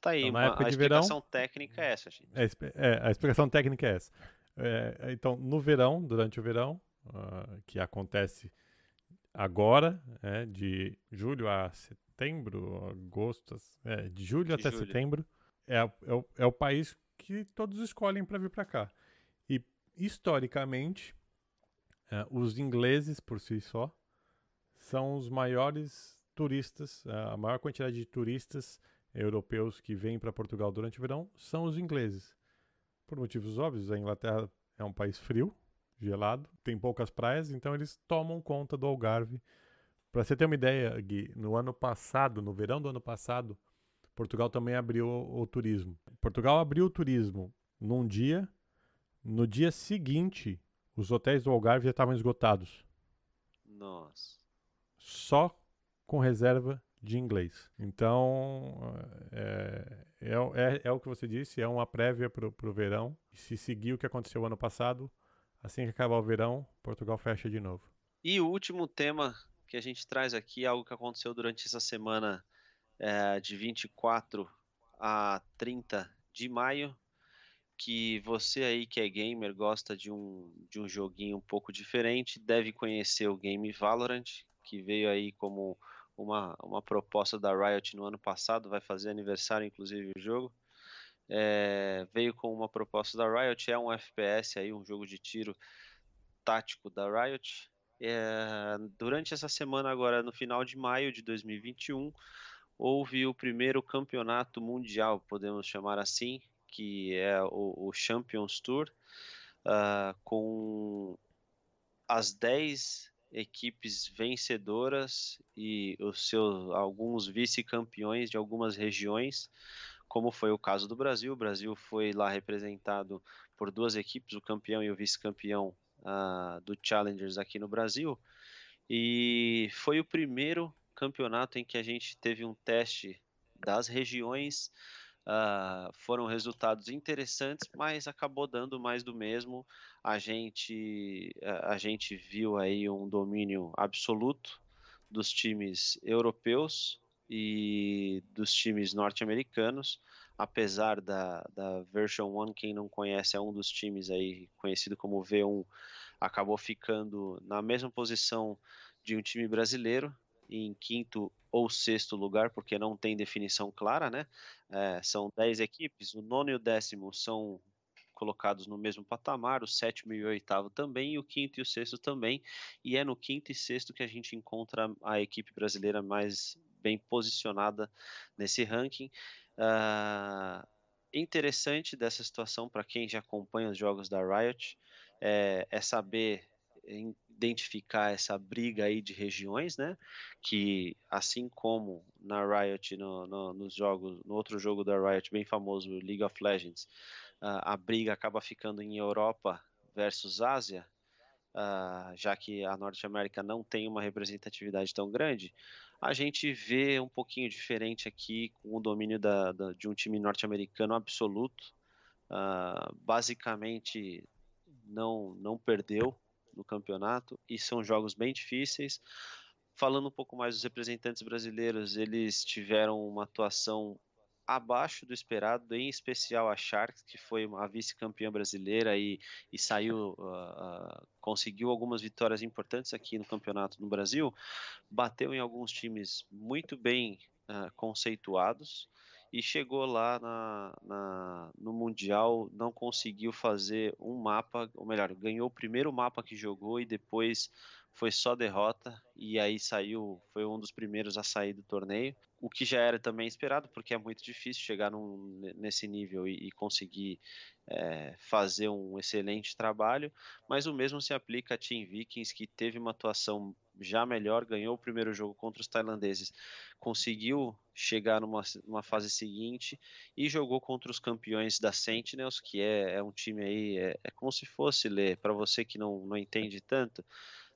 Tá aí, então, uma, época a de explicação verão, técnica é essa, gente.
É, é, a explicação técnica é essa. É, então, no verão, durante o verão, uh, que acontece agora, é, de julho a setembro, agosto, é, de julho de até julho. setembro, é, é, o, é o país que todos escolhem para vir para cá. E, historicamente, é, os ingleses, por si só, são os maiores turistas, a maior quantidade de turistas europeus que vêm para Portugal durante o verão são os ingleses por motivos óbvios, a Inglaterra é um país frio, gelado, tem poucas praias, então eles tomam conta do Algarve. Para você ter uma ideia, Gui, no ano passado, no verão do ano passado, Portugal também abriu o, o turismo. Portugal abriu o turismo num dia, no dia seguinte, os hotéis do Algarve já estavam esgotados.
Nossa.
Só com reserva de inglês. Então, é, é, é, é, o que você disse, é uma prévia para o verão. Se seguir o que aconteceu ano passado, assim que acabar o verão, Portugal fecha de novo.
E o último tema que a gente traz aqui, algo que aconteceu durante essa semana é, de 24 a 30 de maio, que você aí que é gamer, gosta de um, de um joguinho um pouco diferente, deve conhecer o game Valorant, que veio aí como uma, uma proposta da Riot no ano passado, vai fazer aniversário inclusive o jogo. É, veio com uma proposta da Riot, é um FPS aí, um jogo de tiro tático da Riot. É, durante essa semana agora, no final de maio de 2021, houve o primeiro campeonato mundial, podemos chamar assim, que é o, o Champions Tour, uh, com as 10 equipes vencedoras e os seus alguns vice-campeões de algumas regiões, como foi o caso do Brasil. O Brasil foi lá representado por duas equipes, o campeão e o vice-campeão uh, do Challengers aqui no Brasil. E foi o primeiro campeonato em que a gente teve um teste das regiões. Uh, foram resultados interessantes, mas acabou dando mais do mesmo. A gente, a gente viu aí um domínio absoluto dos times europeus e dos times norte-americanos, apesar da, da Version 1, quem não conhece, é um dos times aí conhecido como V1, acabou ficando na mesma posição de um time brasileiro, em quinto ou sexto lugar, porque não tem definição clara, né? É, são dez equipes, o nono e o décimo são colocados no mesmo patamar, o sétimo e o oitavo também, e o quinto e o sexto também, e é no quinto e sexto que a gente encontra a equipe brasileira mais bem posicionada nesse ranking. Uh, interessante dessa situação para quem já acompanha os jogos da Riot é, é saber identificar essa briga aí de regiões, né? Que assim como na Riot, no, no, nos jogos, no outro jogo da Riot bem famoso, League of Legends, uh, a briga acaba ficando em Europa versus Ásia, uh, já que a Norte América não tem uma representatividade tão grande, a gente vê um pouquinho diferente aqui com o domínio da, da, de um time norte-americano absoluto. Uh, basicamente não, não perdeu no campeonato e são jogos bem difíceis. Falando um pouco mais dos representantes brasileiros, eles tiveram uma atuação abaixo do esperado, em especial a Sharks, que foi a vice-campeã brasileira e, e saiu, uh, conseguiu algumas vitórias importantes aqui no campeonato no Brasil, bateu em alguns times muito bem uh, conceituados e chegou lá na, na, no Mundial, não conseguiu fazer um mapa, ou melhor, ganhou o primeiro mapa que jogou e depois foi só derrota e aí saiu, foi um dos primeiros a sair do torneio, o que já era também esperado, porque é muito difícil chegar num, nesse nível e, e conseguir é, fazer um excelente trabalho, mas o mesmo se aplica a Team Vikings, que teve uma atuação já melhor, ganhou o primeiro jogo contra os tailandeses, conseguiu chegar numa, numa fase seguinte e jogou contra os campeões da Sentinels, que é, é um time aí, é, é como se fosse, ler para você que não, não entende tanto,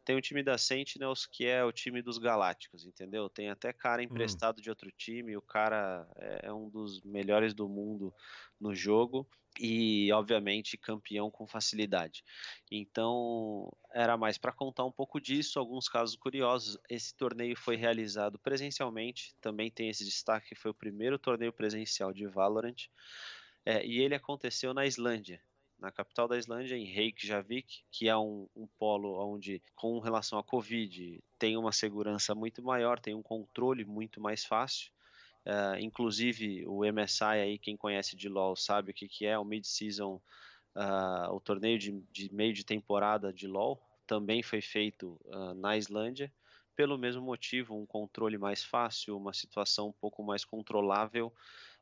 tem o time da Sentinels que é o time dos Galácticos, entendeu? Tem até cara hum. emprestado hum. de outro time, o cara é, é um dos melhores do mundo no jogo e obviamente campeão com facilidade. Então era mais para contar um pouco disso, alguns casos curiosos. Esse torneio foi realizado presencialmente, também tem esse destaque que foi o primeiro torneio presencial de Valorant. É, e ele aconteceu na Islândia, na capital da Islândia, em Reykjavik, que é um, um polo onde, com relação à Covid, tem uma segurança muito maior, tem um controle muito mais fácil. Uh, inclusive o MSI aí, quem conhece de LoL sabe o que, que é o mid-season, uh, o torneio de, de, meio de temporada de LoL, também foi feito uh, na Islândia, pelo mesmo motivo, um controle mais fácil, uma situação um pouco mais controlável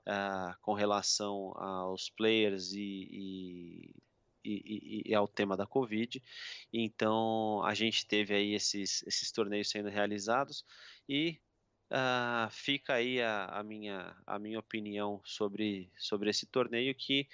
uh, com relação aos players e, e, e, e, ao tema da Covid. Então a gente teve aí esses, esses torneios sendo realizados e uh, fica aí a, a, minha, a minha opinião sobre, sobre esse torneio que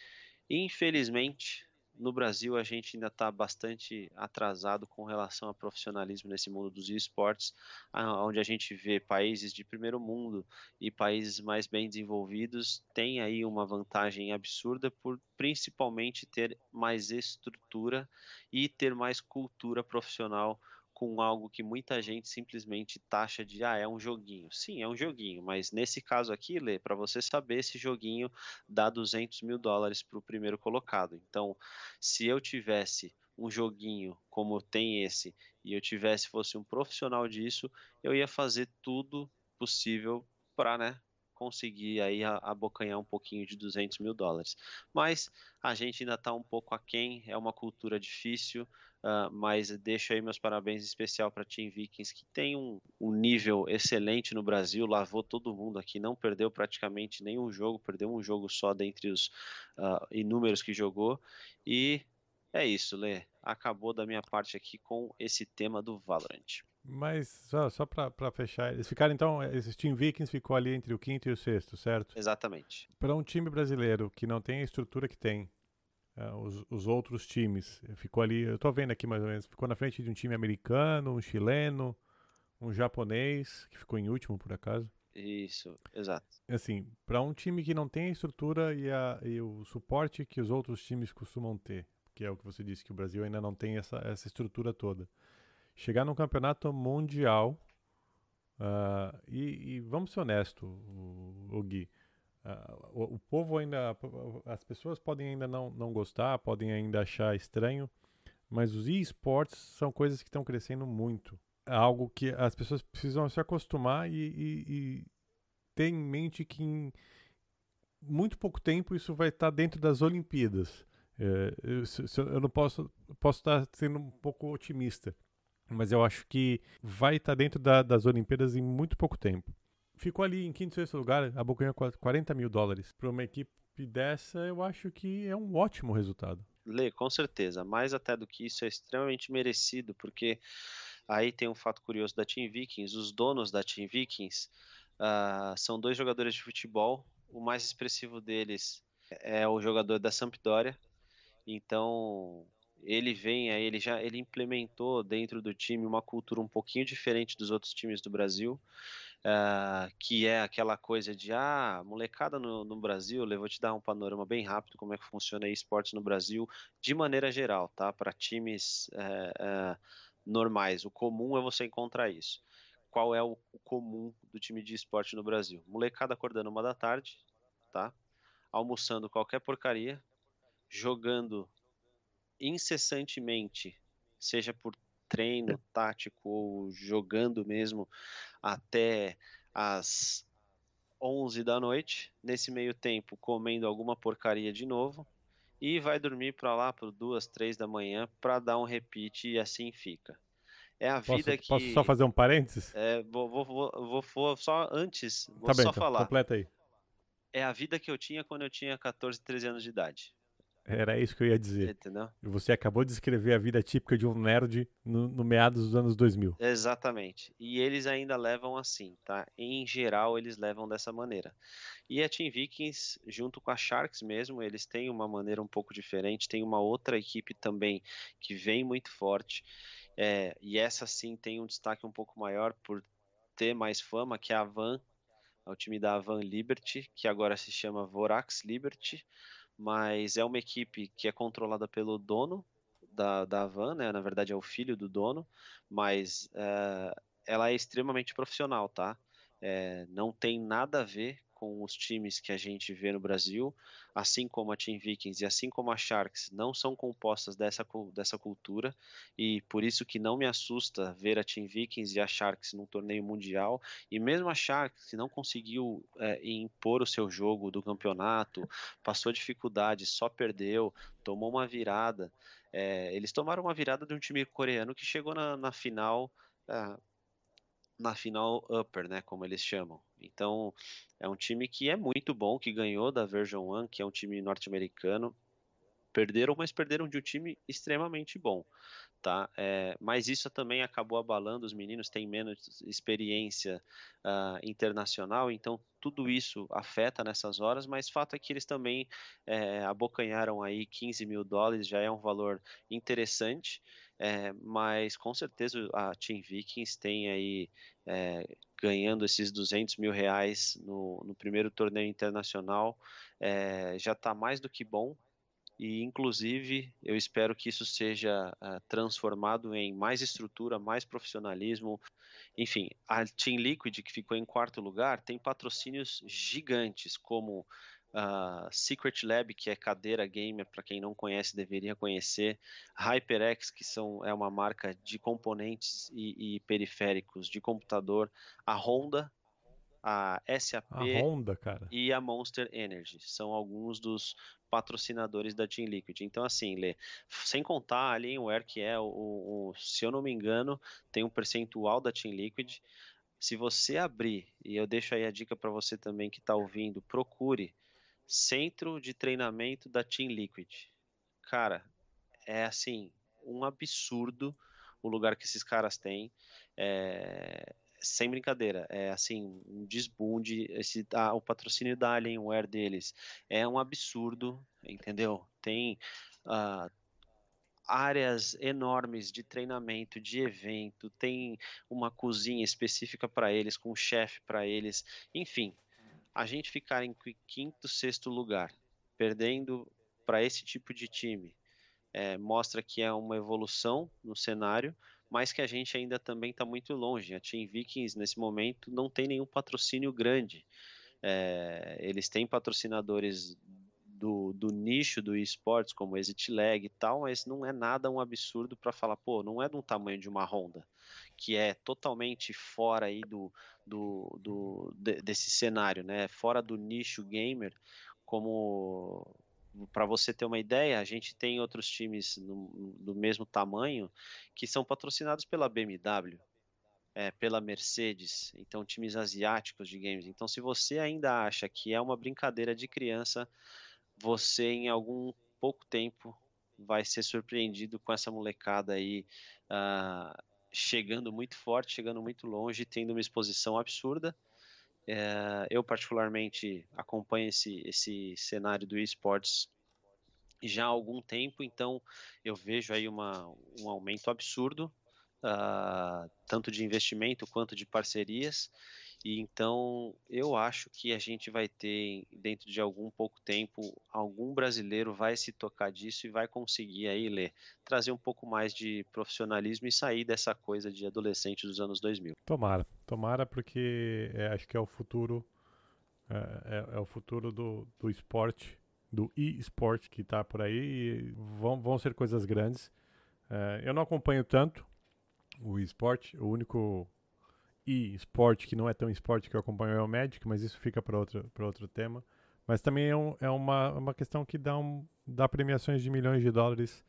infelizmente no Brasil a gente ainda está bastante atrasado com relação ao profissionalismo nesse mundo dos esportes, onde a gente vê países de primeiro mundo e países mais bem desenvolvidos têm aí uma vantagem absurda por principalmente ter mais estrutura e ter mais cultura profissional com algo que muita gente simplesmente taxa de ah, é um joguinho. Sim, é um joguinho, mas nesse caso aqui, Lê, para você saber, esse joguinho dá 200 mil dólares para o primeiro colocado. Então, se eu tivesse um joguinho como tem esse e eu tivesse fosse um profissional disso, eu ia fazer tudo possível para né, conseguir aí abocanhar um pouquinho de 200 mil dólares. Mas a gente ainda está um pouco aquém, é uma cultura difícil, uh, mas deixo aí meus parabéns especial para Team Vikings, que tem um, um, nível excelente no Brasil, lavou todo mundo aqui, não perdeu praticamente nenhum jogo, perdeu um jogo só dentre os uh, inúmeros que jogou, e É isso, Lê. Acabou da minha parte aqui com esse tema do Valorant.
Mas só, só para fechar, eles ficaram então, esse Team Vikings ficou ali entre o quinto e o sexto, certo?
Exatamente.
Para um time brasileiro que não tem a estrutura que tem, uh, os, os, outros times, ficou ali, eu tô vendo aqui mais ou menos, ficou na frente de um time americano, um chileno, um japonês, que ficou em último por acaso.
Isso, exato.
Assim, para um time que não tem a estrutura e, a, e o suporte que os outros times costumam ter, que é o que você disse, que o Brasil ainda não tem essa, essa estrutura toda chegar num campeonato mundial uh, e, e, vamos ser honestos, o, o Gui. Uh, o, o, povo ainda, as pessoas podem ainda não, não gostar, podem ainda achar estranho, mas os esportes são coisas que estão crescendo muito. É algo que as pessoas precisam se acostumar e, e, e ter em mente que em muito pouco tempo isso vai estar dentro das Olimpíadas. É, eu, eu, não posso, posso estar sendo um pouco otimista, mas eu acho que vai estar tá dentro da, das Olimpíadas em muito pouco tempo. Ficou ali em quinto e sexto lugar, abocanhou 40 mil dólares. Para uma equipe dessa, eu acho que é um ótimo resultado.
Lê, com certeza. Mais até do que isso, é extremamente merecido, porque aí tem um fato curioso da Team Vikings. Os donos da Team Vikings uh, são dois jogadores de futebol. O mais expressivo deles é o jogador da Sampdoria. Então, ele vem ele já ele implementou dentro do time uma cultura um pouquinho diferente dos outros times do Brasil, uh, que é aquela coisa de ah, molecada no, no Brasil, eu vou te dar um panorama bem rápido como é que funciona esportes no Brasil de maneira geral, tá? Para times uh, uh, normais, o comum é você encontrar isso. Qual é o, o comum do time de esporte no Brasil? Molecada acordando uma da tarde, tá? Almoçando qualquer porcaria, jogando incessantemente, seja por treino tático ou jogando mesmo até as 11 da noite, nesse meio tempo comendo alguma porcaria de novo e vai dormir para lá por duas, três da manhã para dar um repeat e assim fica. É a vida
posso,
que.
Posso só fazer um parênteses?
É, vou, vou, vou, vou, só antes, vou
tá
só
bem, então,
falar.
Completa aí.
É a vida que eu tinha quando eu tinha 14, 13 anos de idade.
Era isso que eu ia dizer.
Entendeu?
Você acabou de descrever a vida típica de um nerd no, no, meados dos anos 2000.
Exatamente. E eles ainda levam assim, tá? Em geral, eles levam dessa maneira. E a Team Vikings, junto com a Sharks mesmo, eles têm uma maneira um pouco diferente. Tem uma outra equipe também que vem muito forte. É, e essa sim tem um destaque um pouco maior por ter mais fama, que é a Van, é o time da Van Liberty, que agora se chama Vorax Liberty mas é uma equipe que é controlada pelo dono da, da van, né? Na verdade é o filho do dono, mas é, ela é extremamente profissional, tá? É, não tem nada a ver com os times que a gente vê no Brasil, assim como a Team Vikings e assim como a Sharks, não são compostas dessa, dessa cultura, e por isso que não me assusta ver a Team Vikings e a Sharks num torneio mundial, e mesmo a Sharks que não conseguiu é, impor o seu jogo do campeonato, passou dificuldade, só perdeu, tomou uma virada, é, eles tomaram uma virada de um time coreano que chegou na, na final... É, na final upper, né, como eles chamam. Então, é um time que é muito bom, que ganhou da Version 1, que é um time norte-americano. Perderam, mas perderam de um time extremamente bom, tá? É, mas isso também acabou abalando os meninos, têm menos experiência uh, internacional, então tudo isso afeta nessas horas, mas fato é que eles também é, abocanharam aí 15 mil dólares, já é um valor interessante, é, mas com certeza a Team Vikings tem aí é, ganhando esses 200 mil reais no, no primeiro torneio internacional, é, já está mais do que bom. E, inclusive, eu espero que isso seja uh, transformado em mais estrutura, mais profissionalismo. Enfim, a Team Liquid, que ficou em quarto lugar, tem patrocínios gigantes, como Uh, Secret Lab, que é cadeira gamer, para quem não conhece, deveria conhecer. HyperX, que são, é uma marca de componentes e, e periféricos de computador. A Honda, a SAP
a Honda, cara.
e a Monster Energy. São alguns dos patrocinadores da Team Liquid. Então, assim, Lê, sem contar a Alienware, que é, o, o, se eu não me engano, tem um percentual da Team Liquid. Se você abrir, e eu deixo aí a dica para você também que está ouvindo, procure Centro de Treinamento da Team Liquid. Cara, é assim, um absurdo o lugar que esses caras têm. É, sem brincadeira, é assim, um desbunde, esse, ah, o patrocínio da Alienware deles é um absurdo, entendeu? Tem uh, áreas enormes de treinamento, de evento, tem uma cozinha específica para eles, com um chefe para eles, enfim, a gente ficar em quinto, sexto lugar, perdendo para esse tipo de time, é, mostra que é uma evolução no cenário, mas que a gente ainda também está muito longe. A Team Vikings, nesse momento, não tem nenhum patrocínio grande. É, eles têm patrocinadores do, do nicho do esportes, como Exit Lag e tal, mas não é nada um absurdo para falar, pô, não é de um tamanho de uma Honda, que é totalmente fora aí do, do, do desse cenário, né? Fora do nicho gamer, como para você ter uma ideia, a gente tem outros times no, do mesmo tamanho que são patrocinados pela BMW, é, pela Mercedes, então times asiáticos de games. Então, se você ainda acha que é uma brincadeira de criança, você em algum pouco tempo vai ser surpreendido com essa molecada aí uh, chegando muito forte, chegando muito longe, tendo uma exposição absurda. É, eu particularmente acompanho esse, esse cenário do esportes já há algum tempo, então eu vejo aí uma, um aumento absurdo, uh, tanto de investimento quanto de parcerias. E então eu acho que a gente vai ter, dentro de algum pouco tempo, algum brasileiro vai se tocar disso e vai conseguir aí ler, trazer um pouco mais de profissionalismo e sair dessa coisa de adolescente dos anos 2000.
Tomara, tomara porque é, acho que é o futuro, é, é, é o futuro do, do esporte, do e-sport que está por aí e vão, vão ser coisas grandes. É, eu não acompanho tanto o esporte, o único e esporte, que não é tão esporte que eu acompanho é o Magic, mas isso fica para outro, outro tema. Mas também é, um, é uma, uma questão que dá, um, dá premiações de milhões de dólares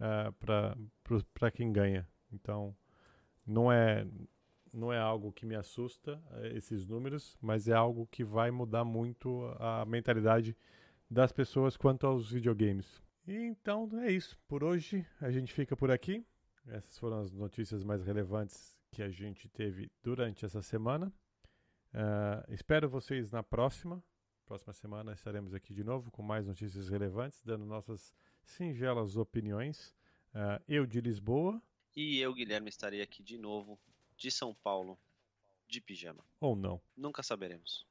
uh, é, para quem ganha. Então, não é, não é algo que me assusta, uh, esses números, mas é algo que vai mudar muito a mentalidade das pessoas quanto aos videogames. E então é isso. Por hoje a gente fica por aqui. Essas foram as notícias mais relevantes que a gente teve durante essa semana. Uh, espero vocês na próxima. Próxima semana estaremos aqui de novo com mais notícias relevantes, dando nossas singelas opiniões. Uh, eu de Lisboa.
E eu, Guilherme, estarei aqui de novo, de São Paulo, de pijama.
Ou não.
Nunca saberemos.